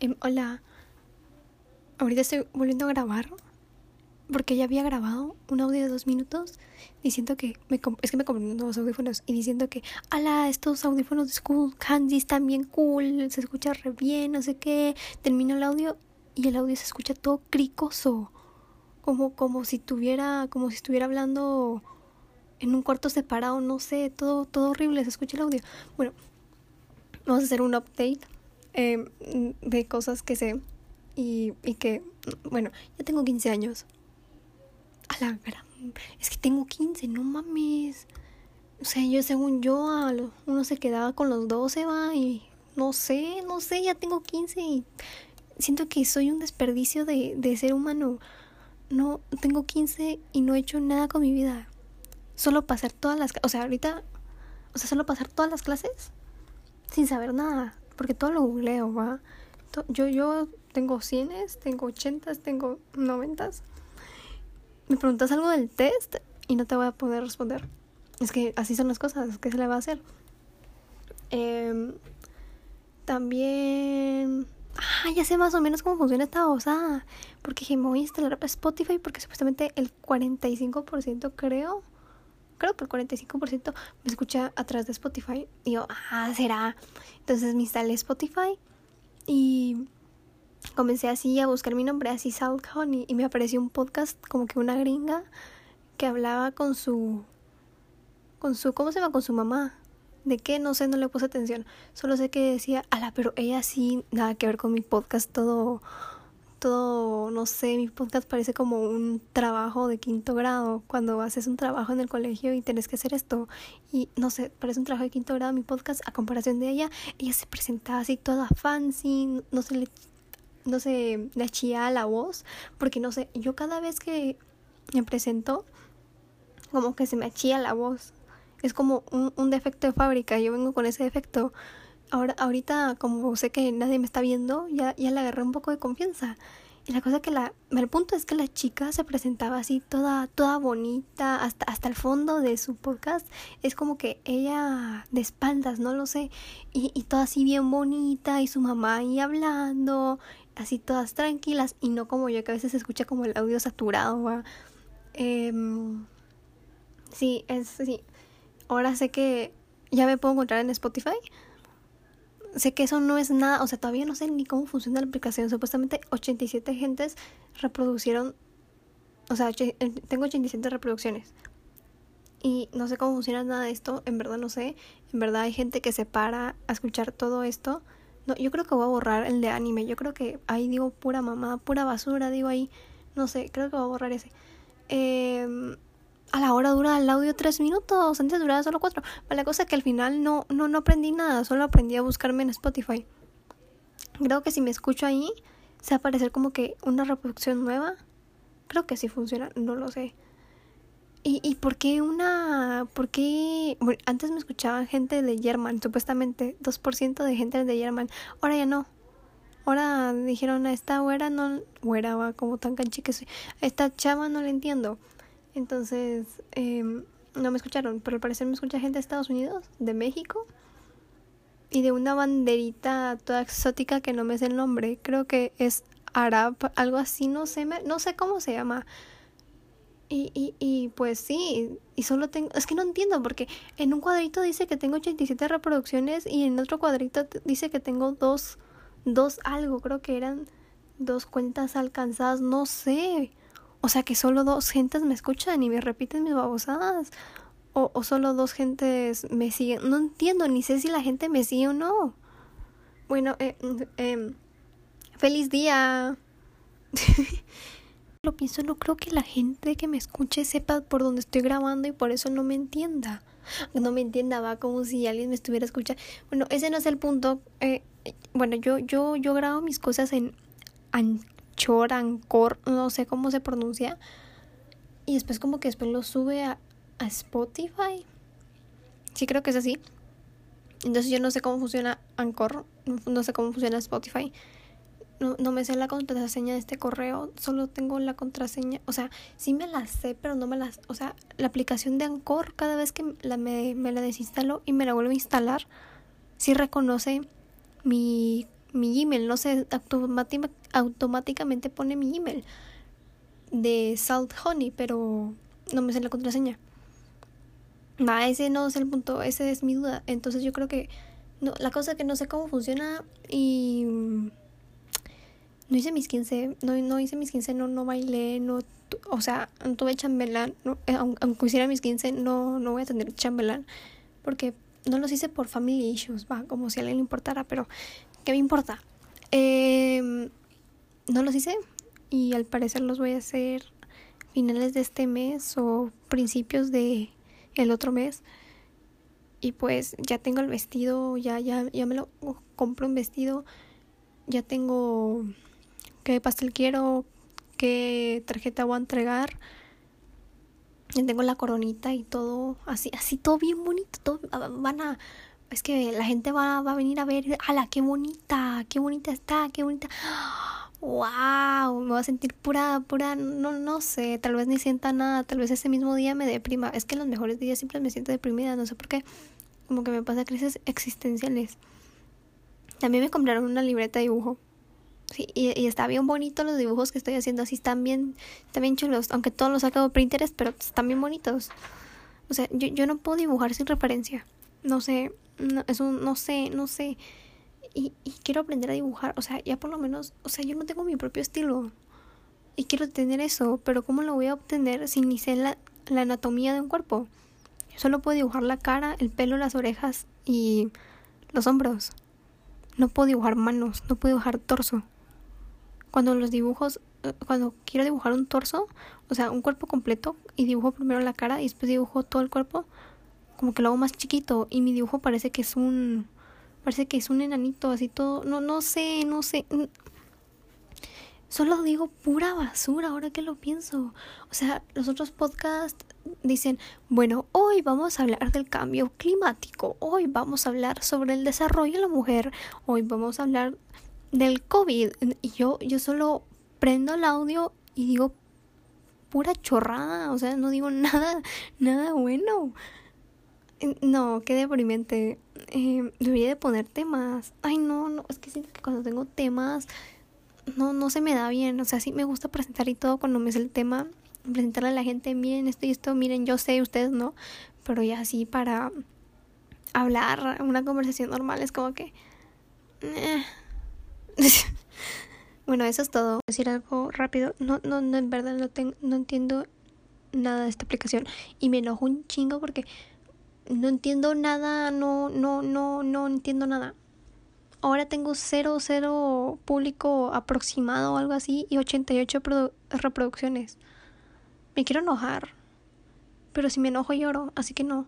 Em, hola. Ahorita estoy volviendo a grabar porque ya había grabado un audio de dos minutos diciendo que me es que me compré nuevos audífonos y diciendo que ala estos audífonos de School Candy están bien cool se escucha re bien no sé qué termino el audio y el audio se escucha todo cricoso como como si tuviera como si estuviera hablando en un cuarto separado no sé todo todo horrible se escucha el audio. Bueno vamos a hacer un update eh, de cosas que sé y, y que, bueno, ya tengo 15 años. A la gran... Es que tengo 15, no mames. O sea, yo según yo, uno se quedaba con los 12, va, y no sé, no sé, ya tengo 15 y siento que soy un desperdicio de, de ser humano. No, tengo 15 y no he hecho nada con mi vida. Solo pasar todas las... O sea, ahorita... O sea, solo pasar todas las clases sin saber nada porque todo lo googleo, ¿va? Yo, yo tengo 100, tengo 80, tengo 90. Me preguntas algo del test y no te voy a poder responder. Es que así son las cosas, ¿qué se le va a hacer? Eh, también... Ah, ya sé más o menos cómo funciona esta cosa. Porque me voy a instalar Spotify porque supuestamente el 45% creo creo que el 45% me escucha a través de Spotify. Y yo, ah, será. Entonces me instalé Spotify y comencé así a buscar mi nombre, así Salt Honey, y me apareció un podcast como que una gringa que hablaba con su. con su. ¿cómo se llama? con su mamá. ¿De qué? No sé, no le puse atención. Solo sé que decía, ala, pero ella sí, nada que ver con mi podcast, todo todo, no sé, mi podcast parece como un trabajo de quinto grado, cuando haces un trabajo en el colegio y tienes que hacer esto. Y no sé, parece un trabajo de quinto grado mi podcast a comparación de ella. Ella se presentaba así toda fancy, no se le, no se le chía la voz, porque no sé, yo cada vez que me presento, como que se me achía la voz. Es como un, un defecto de fábrica, yo vengo con ese defecto ahora, ahorita como sé que nadie me está viendo, ya, ya le agarré un poco de confianza. Y la cosa que la, el punto es que la chica se presentaba así toda, toda bonita, hasta, hasta el fondo de su podcast. Es como que ella de espaldas, no lo sé. Y, y toda así bien bonita, y su mamá ahí hablando, así todas tranquilas, y no como yo que a veces se escucha como el audio saturado. Eh, sí, es sí. Ahora sé que ya me puedo encontrar en Spotify sé que eso no es nada, o sea, todavía no sé ni cómo funciona la aplicación. Supuestamente 87 gentes reproducieron, o sea, eh, tengo 87 reproducciones. Y no sé cómo funciona nada de esto, en verdad no sé. En verdad hay gente que se para a escuchar todo esto. No, yo creo que voy a borrar el de anime. Yo creo que ahí digo pura mamada, pura basura, digo ahí. No sé, creo que voy a borrar ese. Eh, a la hora dura el audio tres minutos, antes duraba solo cuatro. La cosa es que al final no, no, no aprendí nada, solo aprendí a buscarme en Spotify. Creo que si me escucho ahí, se va a aparecer como que una reproducción nueva. Creo que sí funciona, no lo sé. ¿Y, y por qué una.? ¿Por qué.? Antes me escuchaban gente de German, supuestamente 2% de gente de German. Ahora ya no. Ahora dijeron a esta güera no. Güera va como tan canchi que soy. A esta chava no le entiendo. Entonces, eh, no me escucharon, pero al parecer me escucha gente de Estados Unidos, de México y de una banderita toda exótica que no me sé el nombre. Creo que es Arab, algo así, no sé, no sé cómo se llama. Y, y, y pues sí, y solo tengo, es que no entiendo porque en un cuadrito dice que tengo 87 reproducciones y en otro cuadrito dice que tengo dos, dos algo, creo que eran dos cuentas alcanzadas, no sé. O sea que solo dos gentes me escuchan y me repiten mis babosadas. O, o solo dos gentes me siguen. No entiendo, ni sé si la gente me sigue o no. Bueno, eh, eh, feliz día. Lo pienso, no creo que la gente que me escuche sepa por dónde estoy grabando y por eso no me entienda. No me entienda, va como si alguien me estuviera escuchando. Bueno, ese no es el punto. Eh, bueno, yo, yo, yo grabo mis cosas en Chorancor, no sé cómo se pronuncia. Y después como que después lo sube a, a Spotify. Sí, creo que es así. Entonces yo no sé cómo funciona Anchor, no sé cómo funciona Spotify. No, no me sé la contraseña de este correo, solo tengo la contraseña, o sea, sí me la sé, pero no me la, o sea, la aplicación de Anchor cada vez que la, me, me la desinstalo y me la vuelvo a instalar, sí reconoce mi mi email, no sé, automáticamente pone mi email de Salt Honey, pero no me sé la contraseña. Va, ese no es el punto, ese es mi duda. Entonces yo creo que no, la cosa es que no sé cómo funciona y no hice mis 15, no, no hice mis 15, no, no bailé, no, o sea, no tuve chambelán, eh, aunque hiciera mis 15, no, no voy a tener chambelán, porque no los hice por family issues, va, como si a alguien le importara, pero ¿qué me importa? Eh, no los hice y al parecer los voy a hacer finales de este mes o principios de el otro mes. Y pues ya tengo el vestido, ya, ya, ya me lo compro un vestido, ya tengo qué pastel quiero, qué tarjeta voy a entregar. Ya tengo la coronita y todo, así, así todo bien bonito, todo, ah, van a, es que la gente va, va a venir a ver, ala, qué bonita, qué bonita está, qué bonita, wow, me voy a sentir pura, pura, no, no sé, tal vez ni sienta nada, tal vez ese mismo día me deprima, es que los mejores días siempre me siento deprimida, no sé por qué, como que me pasa crisis existenciales. También me compraron una libreta de dibujo. Sí, y, está bien bonito los dibujos que estoy haciendo, así están bien, están bien chulos, aunque todos los saco de Pinterest, pero están bien bonitos. O sea, yo, yo no puedo dibujar sin referencia. No sé, no, no sé, no sé. Y, y quiero aprender a dibujar, o sea, ya por lo menos, o sea, yo no tengo mi propio estilo. Y quiero tener eso, pero ¿cómo lo voy a obtener si ni sé la, la anatomía de un cuerpo? Solo puedo dibujar la cara, el pelo, las orejas y los hombros. No puedo dibujar manos, no puedo dibujar torso cuando los dibujos, eh, cuando quiero dibujar un torso, o sea, un cuerpo completo, y dibujo primero la cara y después dibujo todo el cuerpo, como que lo hago más chiquito y mi dibujo parece que es un, parece que es un enanito, así todo, no, no sé, no sé. Solo digo pura basura ahora que lo pienso. O sea, los otros podcasts dicen, bueno, hoy vamos a hablar del cambio climático, hoy vamos a hablar sobre el desarrollo de la mujer, hoy vamos a hablar del COVID. Y yo, yo solo prendo el audio y digo pura chorrada, o sea, no digo nada, nada bueno. No, qué deprimente. Eh, debería de poner temas. Ay, no, no, es que siento que cuando tengo temas, no, no se me da bien. O sea, sí me gusta presentar y todo cuando me es el tema. Presentarle a la gente, miren esto y esto, miren, yo sé, ustedes no. Pero ya así para hablar, una conversación normal, es como que... Bueno, eso es todo. Decir algo rápido. No, no, no en verdad no, tengo, no entiendo nada de esta aplicación. Y me enojo un chingo porque no entiendo nada, no, no, no, no entiendo nada. Ahora tengo cero, cero público aproximado o algo así y 88 reproducciones. Me quiero enojar. Pero si me enojo lloro, así que no.